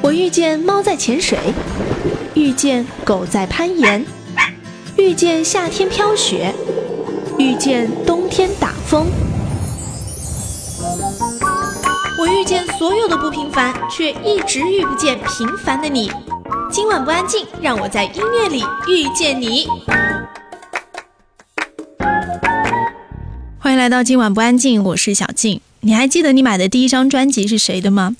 我遇见猫在潜水，遇见狗在攀岩，遇见夏天飘雪，遇见冬天打风。我遇见所有的不平凡，却一直遇不见平凡的你。今晚不安静，让我在音乐里遇见你。欢迎来到今晚不安静，我是小静。你还记得你买的第一张专辑是谁的吗？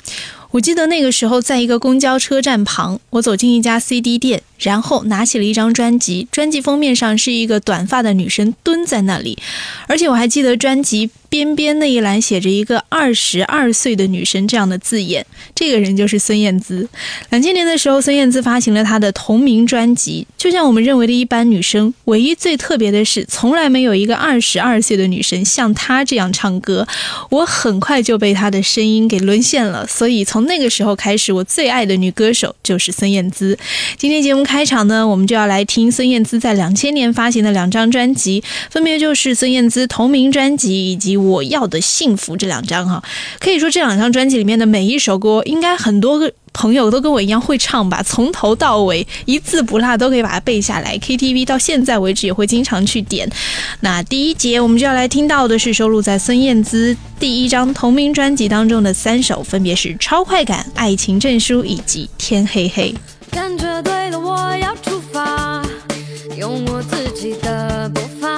我记得那个时候，在一个公交车站旁，我走进一家 CD 店，然后拿起了一张专辑。专辑封面上是一个短发的女生蹲在那里，而且我还记得专辑。边边那一栏写着一个二十二岁的女生这样的字眼，这个人就是孙燕姿。两千年的时候，孙燕姿发行了她的同名专辑。就像我们认为的一般女生，唯一最特别的是，从来没有一个二十二岁的女生像她这样唱歌。我很快就被她的声音给沦陷了，所以从那个时候开始，我最爱的女歌手就是孙燕姿。今天节目开场呢，我们就要来听孙燕姿在两千年发行的两张专辑，分别就是孙燕姿同名专辑以及。我要的幸福这两张哈，可以说这两张专辑里面的每一首歌，应该很多个朋友都跟我一样会唱吧，从头到尾一字不落都可以把它背下来。KTV 到现在为止也会经常去点。那第一节我们就要来听到的是收录在孙燕姿第一张同名专辑当中的三首，分别是《超快感》、《爱情证书》以及《天黑黑》。感觉对了，我要出发，用我自己的步伐。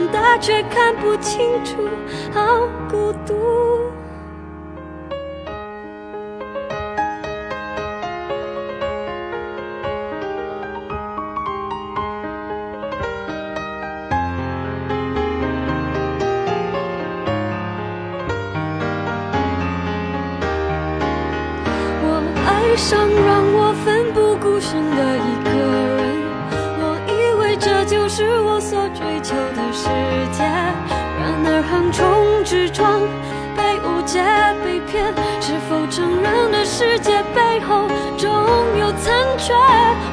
却看不清楚，好孤独。被误解、被骗，是否承认的世界背后总有残缺？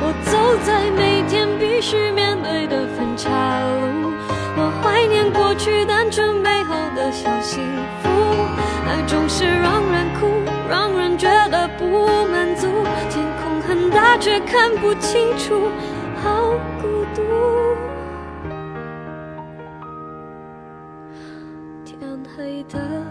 我走在每天必须面对的分岔路，我怀念过去单纯美好的小幸福。爱总是让人哭，让人觉得不满足。天空很大，却看不清楚，好孤独。天黑的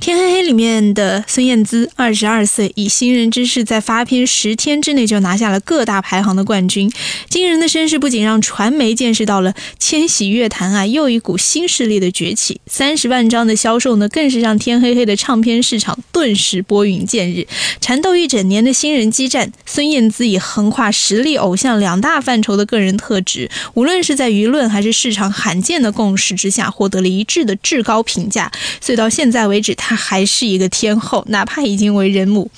天黑黑里面的孙燕姿，二十二岁，以新人之势在发片十天之内就拿下了各大排行的冠军。惊人的身世不仅让传媒见识到了千禧乐坛啊又一股新势力的崛起，三十万张的销售呢，更是让天黑黑的唱片市场顿时拨云见日。缠斗一整年的新人激战，孙燕姿以横跨实力、偶像两大范畴的个人特质，无论是在舆论还是市场罕见的共识之下，获得了一致的至高评价。所以到现在为止，她还是一个天后，哪怕已经为人母。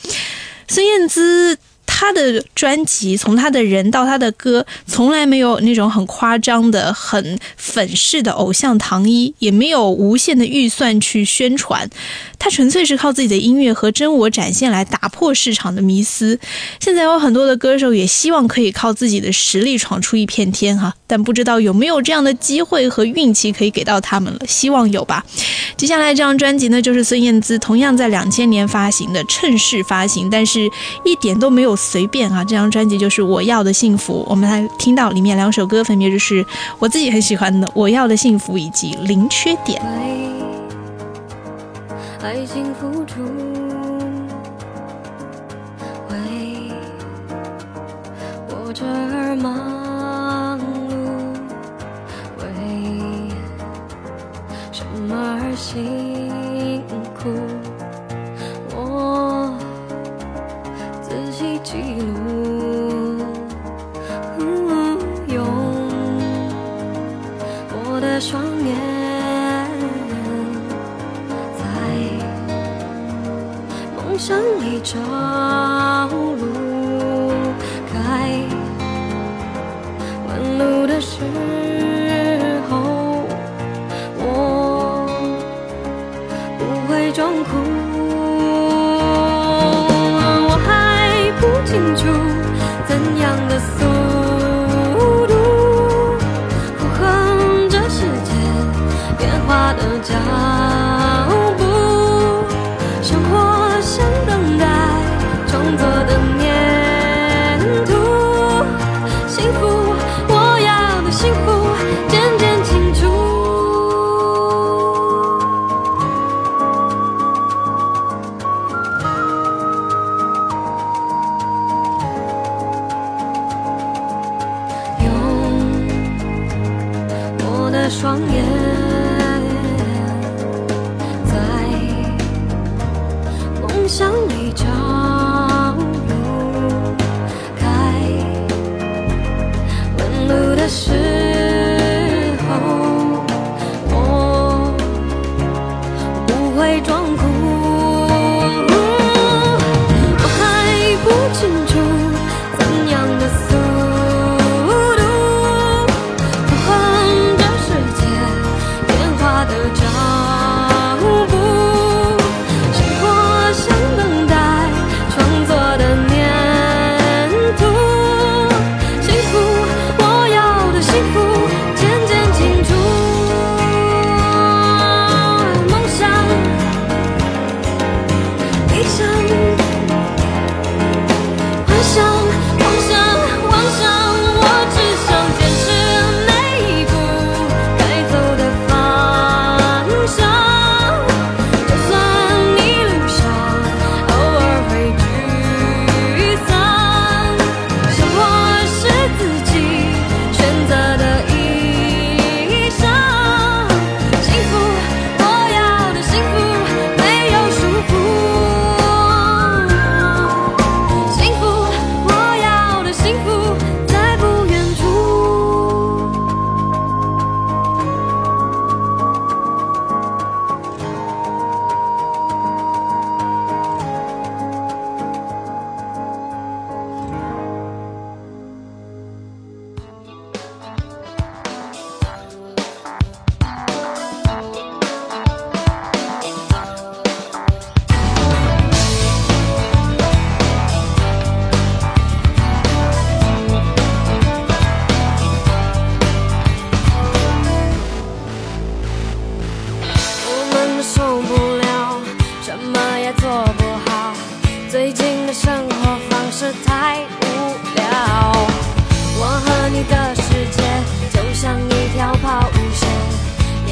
孙燕姿。她的专辑从她的人到她的歌，从来没有那种很夸张的、很粉饰的偶像糖衣，也没有无限的预算去宣传。他纯粹是靠自己的音乐和真我展现来打破市场的迷思。现在有很多的歌手也希望可以靠自己的实力闯出一片天哈，但不知道有没有这样的机会和运气可以给到他们了。希望有吧。接下来这张专辑呢，就是孙燕姿同样在两千年发行的，趁势发行，但是一点都没有随便啊。这张专辑就是《我要的幸福》，我们来听到里面两首歌，分别就是我自己很喜欢的《我要的幸福》以及《零缺点》。爱情付出，为我这儿忙碌，为什么而辛苦？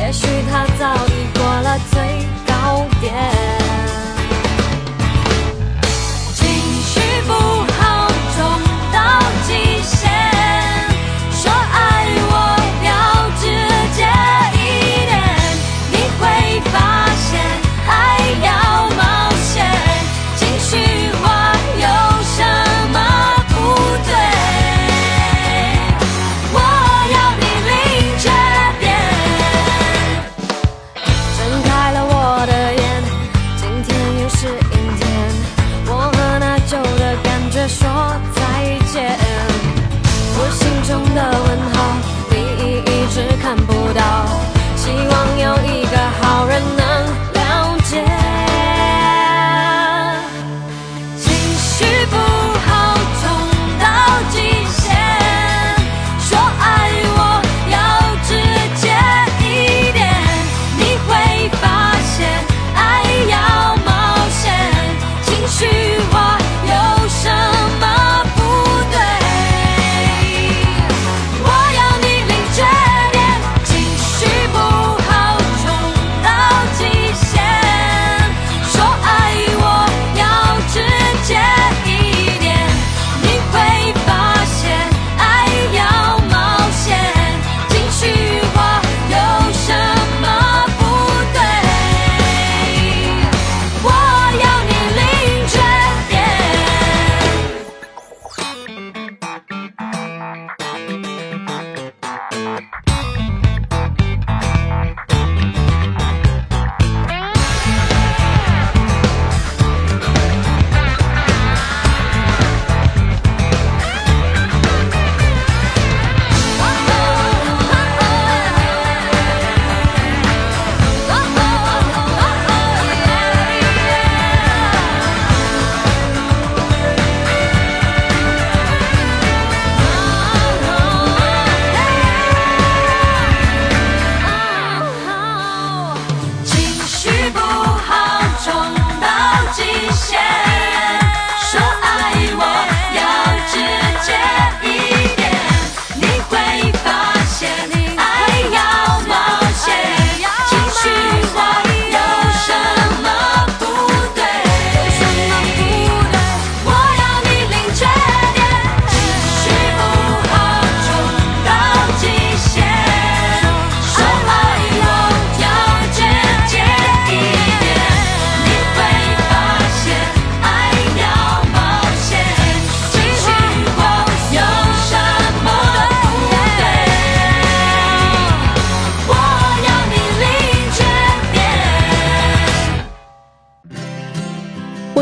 也许他早已过了最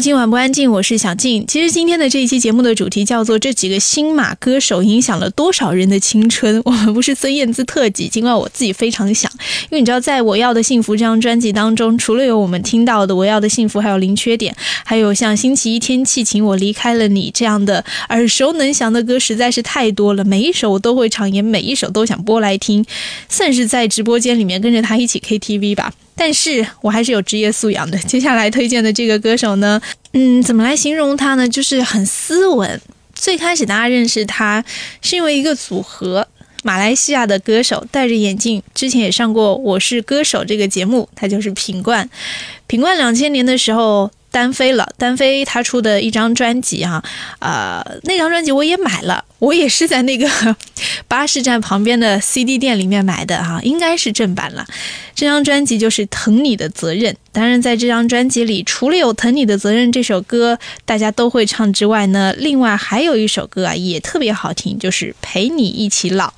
今晚不安静，我是小静。其实今天的这一期节目的主题叫做“这几个新马歌手影响了多少人的青春”。我们不是孙燕姿特辑，尽管我自己非常想，因为你知道，在我要的幸福这张专辑当中，除了有我们听到的我要的幸福，还有零缺点，还有像星期一天气晴我离开了你这样的耳熟能详的歌，实在是太多了。每一首我都会唱，也每一首都想播来听，算是在直播间里面跟着他一起 KTV 吧。但是我还是有职业素养的。接下来推荐的这个歌手呢，嗯，怎么来形容他呢？就是很斯文。最开始大家认识他是因为一个组合，马来西亚的歌手，戴着眼镜，之前也上过《我是歌手》这个节目，他就是品冠。品冠两千年的时候。单飞了，单飞他出的一张专辑啊，呃，那张专辑我也买了，我也是在那个 巴士站旁边的 CD 店里面买的哈，应该是正版了。这张专辑就是《疼你的责任》，当然在这张专辑里，除了有《疼你的责任》这首歌大家都会唱之外呢，另外还有一首歌啊也特别好听，就是《陪你一起老》。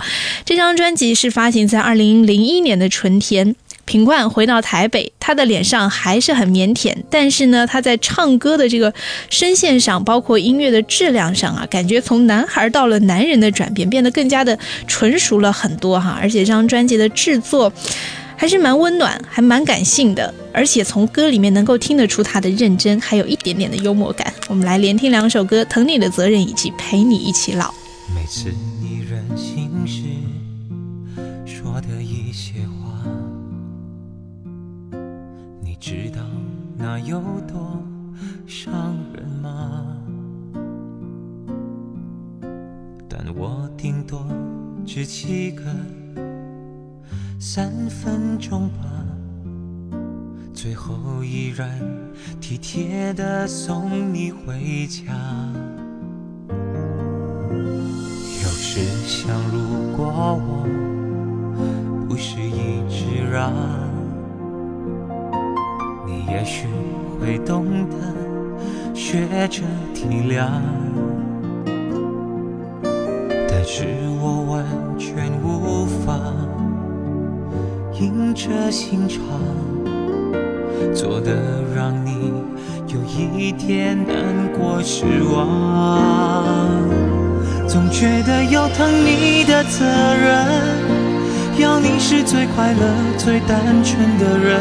这张专辑是发行在二零零一年的春天。品冠回到台北，他的脸上还是很腼腆，但是呢，他在唱歌的这个声线上，包括音乐的质量上啊，感觉从男孩到了男人的转变，变得更加的纯熟了很多哈。而且这张专辑的制作还是蛮温暖，还蛮感性的，而且从歌里面能够听得出他的认真，还有一点点的幽默感。我们来连听两首歌，《疼你的责任》以及《陪你一起老》。每次那有多伤人吗？但我顶多只记个三分钟吧，最后依然体贴的送你回家。有时想，如果我不是一直让，也许会懂得学着体谅。但是我完全无法硬着心肠，做的让你有一点难过失望。总觉得有疼你的责任，要你是最快乐、最单纯的人，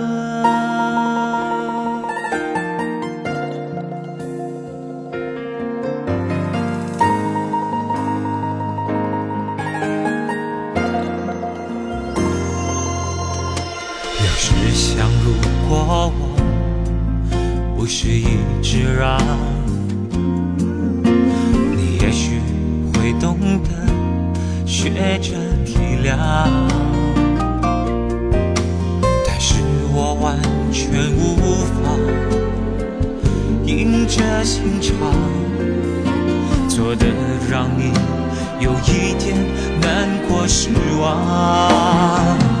如果我不是一直让，你也许会懂得学着体谅。但是我完全无法硬着心肠，做的让你有一点难过失望。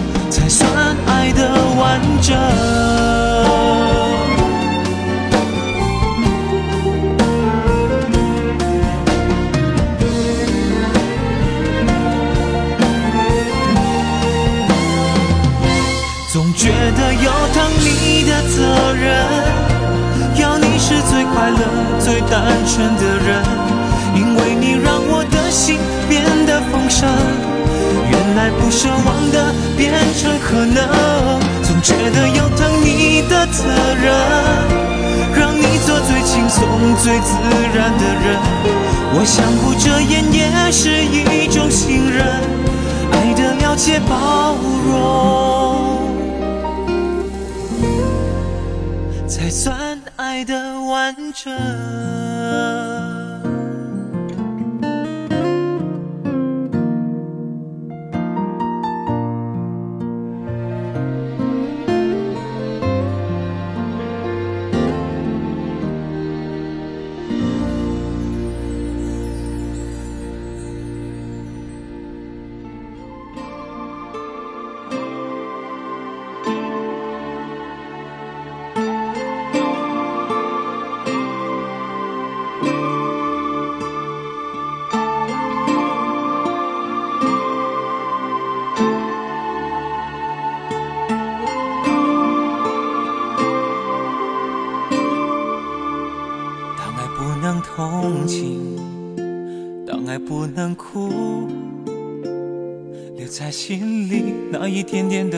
算爱的完整。总觉得有疼你的责任，要你是最快乐、最单纯的人，因为你让来不奢望的变成可能，总觉得有疼你的责任，让你做最轻松、最自然的人。我想不遮掩也是一种信任，爱的了解、包容，才算爱的完整。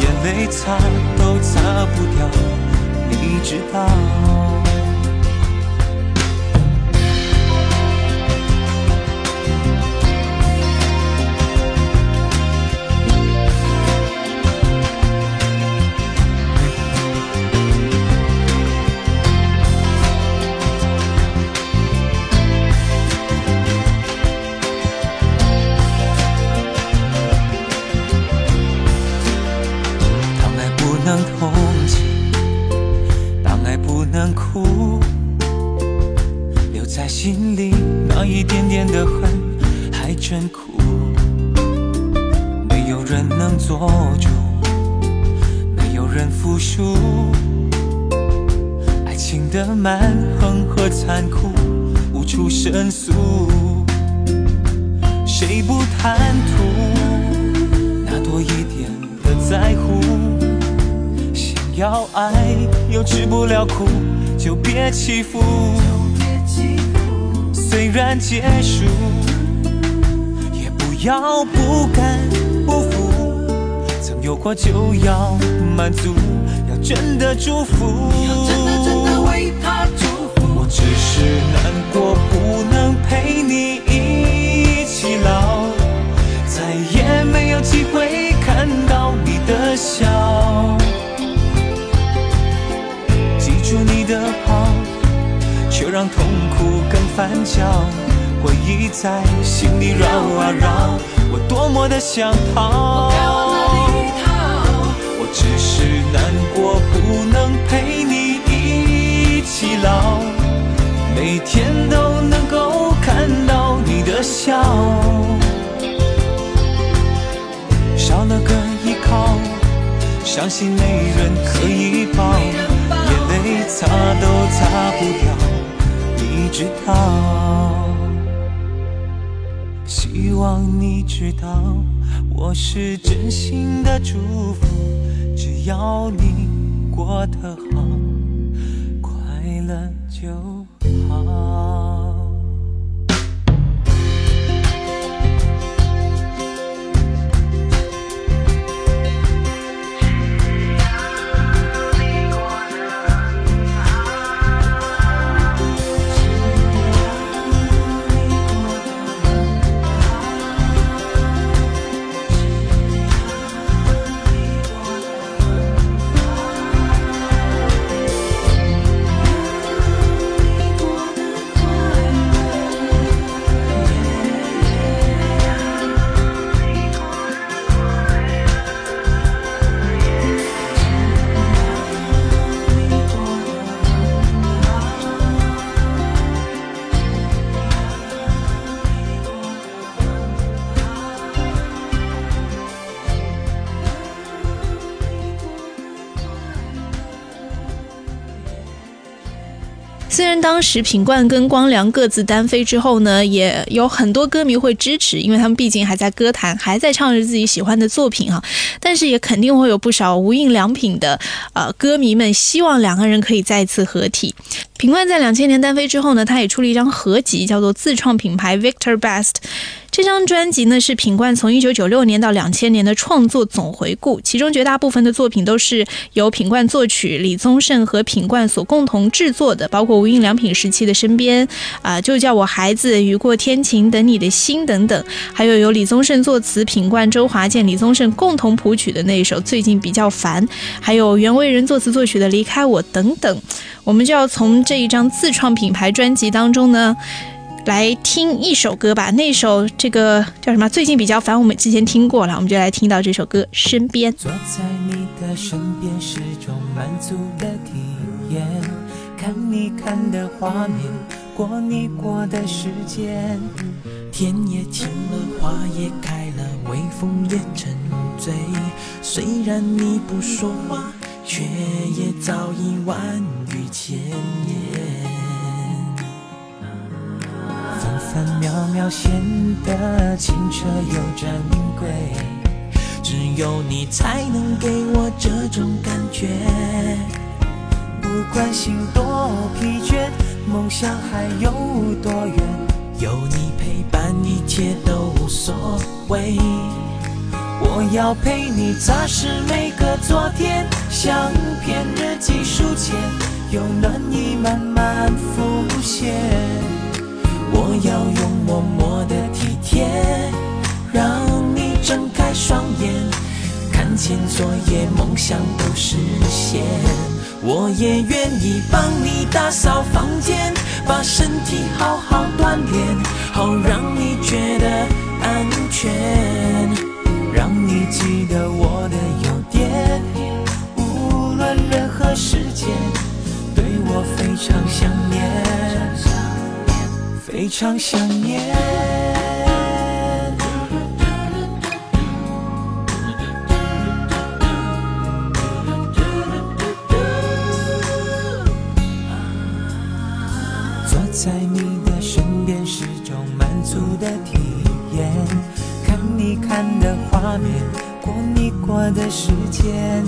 眼泪擦都擦不掉，你知道。过就要满足，要真的祝福。我只是难过，不能陪你一起老，再也没有机会看到你的笑。记住你的好，却让痛苦更翻搅。回忆在心里绕啊绕，我多么的想逃。难过，不能陪你一起老，每天都能够看到你的笑，少了个依靠，伤心没人可以抱，眼泪擦都擦不掉，你知道。希望你知道，我是真心的祝福，只要你过得好，快乐就好。当时品冠跟光良各自单飞之后呢，也有很多歌迷会支持，因为他们毕竟还在歌坛，还在唱着自己喜欢的作品哈。但是也肯定会有不少无印良品的呃歌迷们希望两个人可以再次合体。品冠在两千年单飞之后呢，他也出了一张合集，叫做自创品牌 Victor Best。这张专辑呢是品冠从一九九六年到两千年的创作总回顾，其中绝大部分的作品都是由品冠作曲，李宗盛和品冠所共同制作的，包括无印良品时期的《身边》啊，就叫我孩子、雨过天晴、等你的心等等，还有由李宗盛作词，品冠、周华健、李宗盛共同谱曲的那一首《最近比较烦》，还有袁惟仁作词作曲的《离开我》等等。我们就要从这一张自创品牌专辑当中呢。来听一首歌吧，那首这个叫什么？最近比较烦，我们之前听过了，我们就来听到这首歌《身边》。坐在你的身边是种满足的体验，看你看的画面，过你过的时间，天也晴了，花也开了，微风也沉醉。虽然你不说话，却也早已万语千言。分分秒秒显得清澈又珍贵，只有你才能给我这种感觉。不管心多疲倦，梦想还有多远，有你陪伴，一切都无所谓。我要陪你擦拭每个昨天，相片日记书签，有暖意慢慢浮现。我要用默默的体贴，让你睁开双眼，看见昨夜梦想都实现。我也愿意帮你打扫房间，把身体好好锻炼，好让你觉得安全，让你记得我的优点，无论任何时间，对我非常想念。非常想念。坐在你的身边是种满足的体验，看你看的画面，过你过的时间，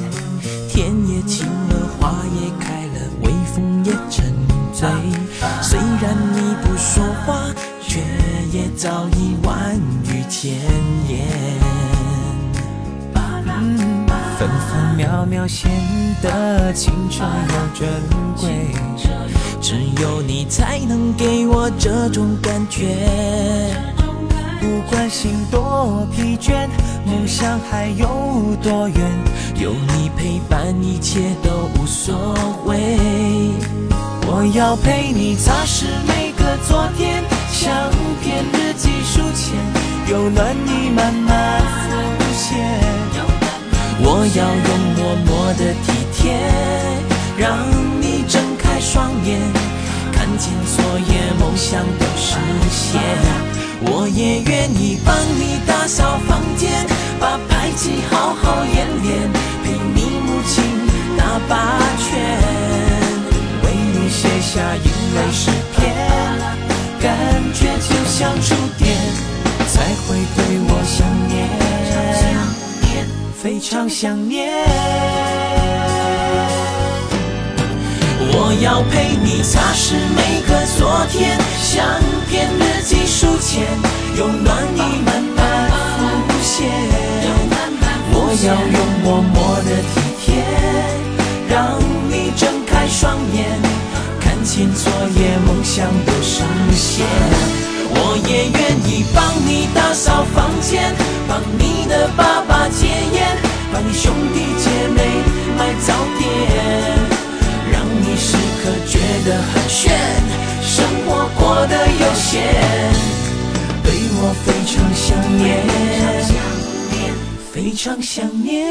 天也晴了，花也开了，微风也沉醉。虽然你不说话，却也早已万语千言。分分秒秒显得清澈又珍贵，只有你才能给我这种感觉。不管心多疲倦，梦想还有多远，有你陪伴，一切都无所谓。我要陪你擦拭每个昨天，相片日记书签，有暖意慢慢浮现。我要用默默的体贴，让你睁开双眼，看见昨夜梦想都实现。我也愿意帮你打扫房间，把排气好诗篇，感觉就像触电，才会对我想念，非常想念。我要陪你擦拭每个昨天，相片日记书签，有暖意慢慢浮现。我要用默默的体贴，让你睁开双眼。看见昨夜梦想都实现。我也愿意帮你打扫房间，帮你的爸爸戒烟，帮你兄弟姐妹买早点。让你时刻觉得很炫，生活过得悠闲，对我非常想念，非常想念。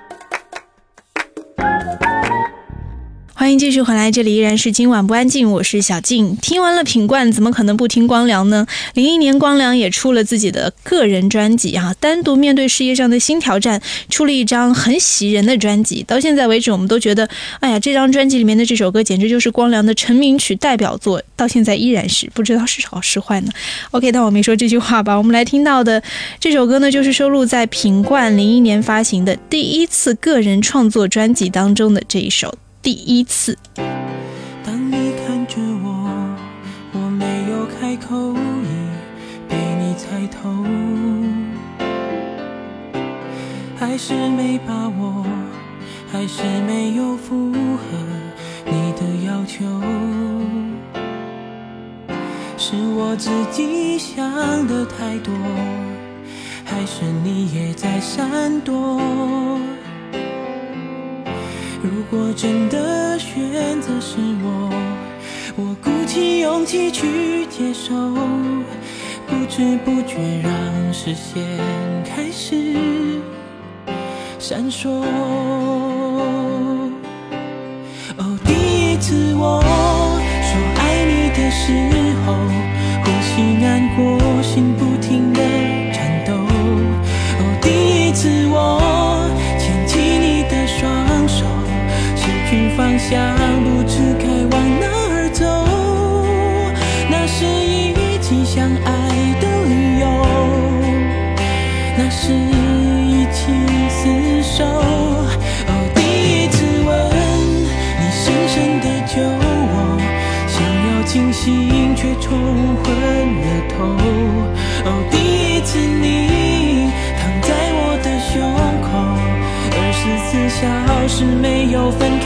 欢迎继续回来，这里依然是今晚不安静，我是小静。听完了品冠，怎么可能不听光良呢？零一年，光良也出了自己的个人专辑啊，单独面对事业上的新挑战，出了一张很喜人的专辑。到现在为止，我们都觉得，哎呀，这张专辑里面的这首歌简直就是光良的成名曲代表作，到现在依然是不知道是好是坏呢。OK，但我没说这句话吧？我们来听到的这首歌呢，就是收录在品冠零一年发行的第一次个人创作专辑当中的这一首。第一次，当你看着我，我没有开口，已被你猜透，还是没把握，还是没有符合你的要求，是我自己想的太多，还是你也在闪躲？如果真的选择是我，我鼓起勇气去接受，不知不觉让视线开始闪烁。哦，第一次我说爱你的时候，呼吸难过，心不没有分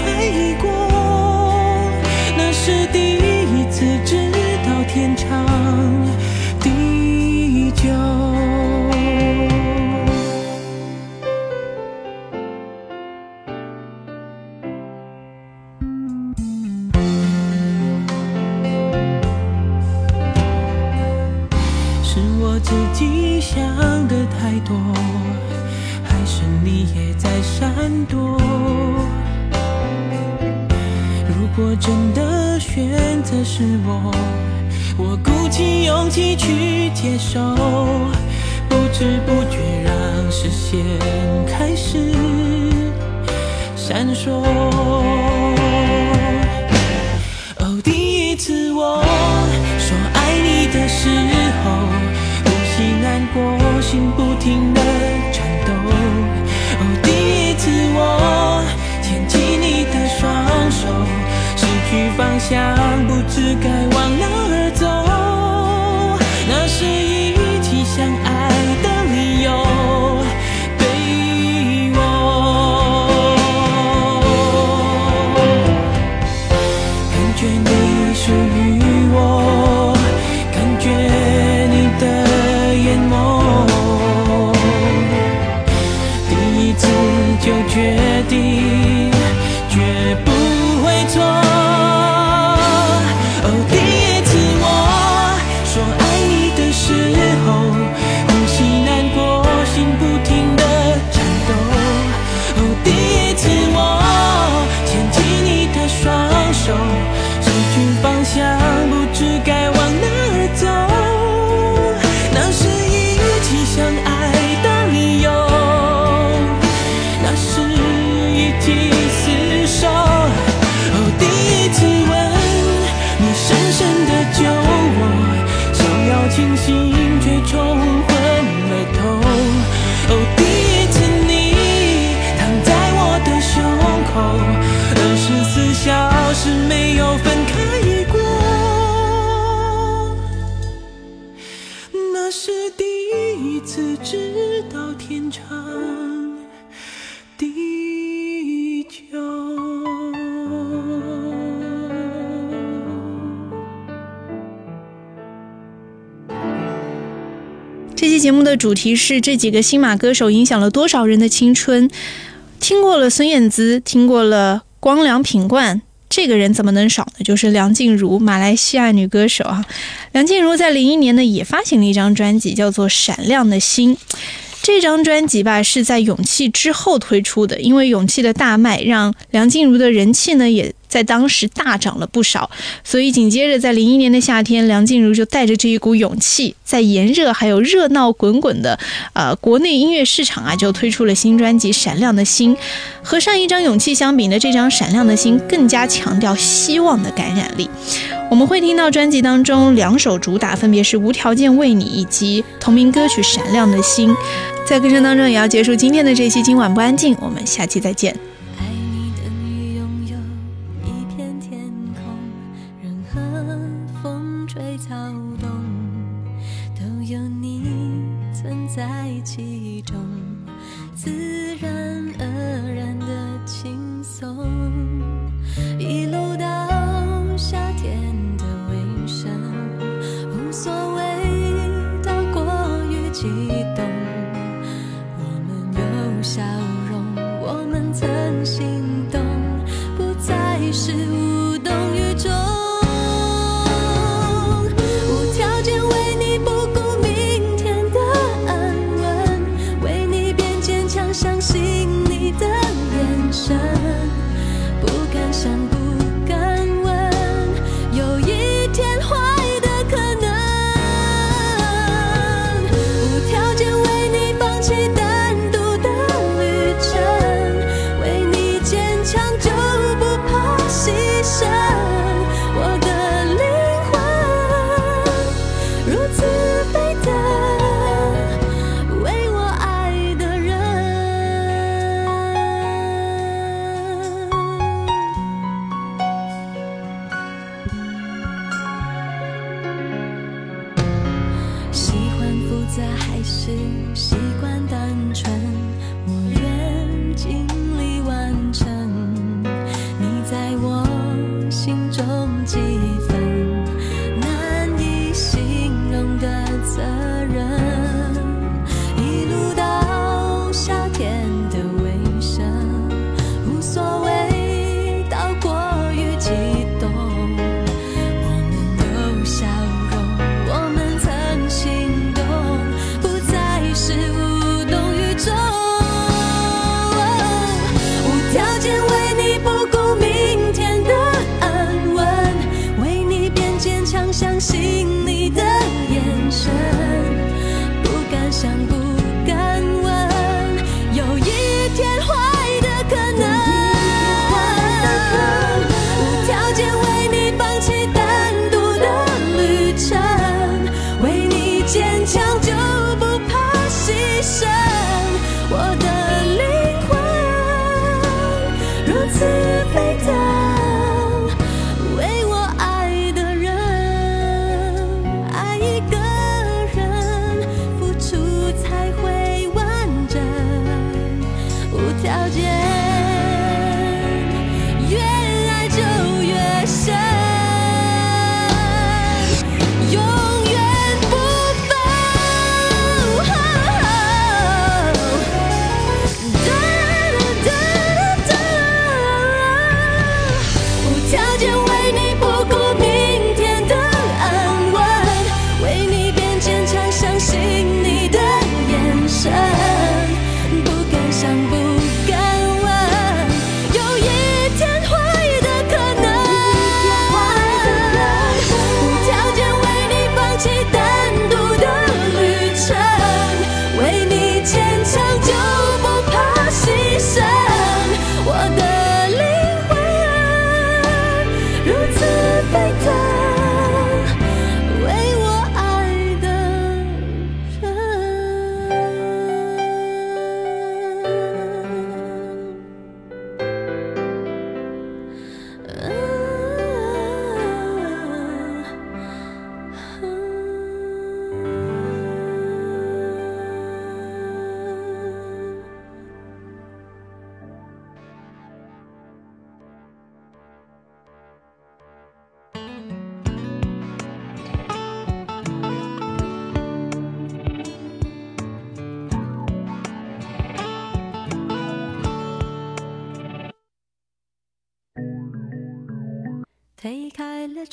让这期节目的主题是这几个新马歌手影响了多少人的青春。听过了孙燕姿，听过了光良、品冠，这个人怎么能少呢？就是梁静茹，马来西亚女歌手啊。梁静茹在零一年呢也发行了一张专辑，叫做《闪亮的心》。这张专辑吧是在《勇气》之后推出的，因为《勇气》的大卖，让梁静茹的人气呢也在当时大涨了不少。所以紧接着在零一年的夏天，梁静茹就带着这一股勇气，在炎热还有热闹滚滚的呃国内音乐市场啊，就推出了新专辑《闪亮的心》。和上一张《勇气》相比呢，这张《闪亮的心》更加强调希望的感染力。我们会听到专辑当中两首主打，分别是《无条件为你》以及同名歌曲《闪亮的心》。在歌声当中，也要结束今天的这期《今晚不安静》，我们下期再见。激动。我们有笑容，我们曾心动，不再是无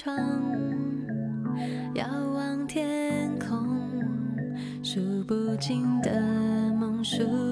窗，遥望天空，数不尽的梦，数。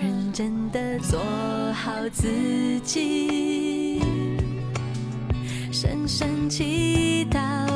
认真的做好自己。深深祈祷。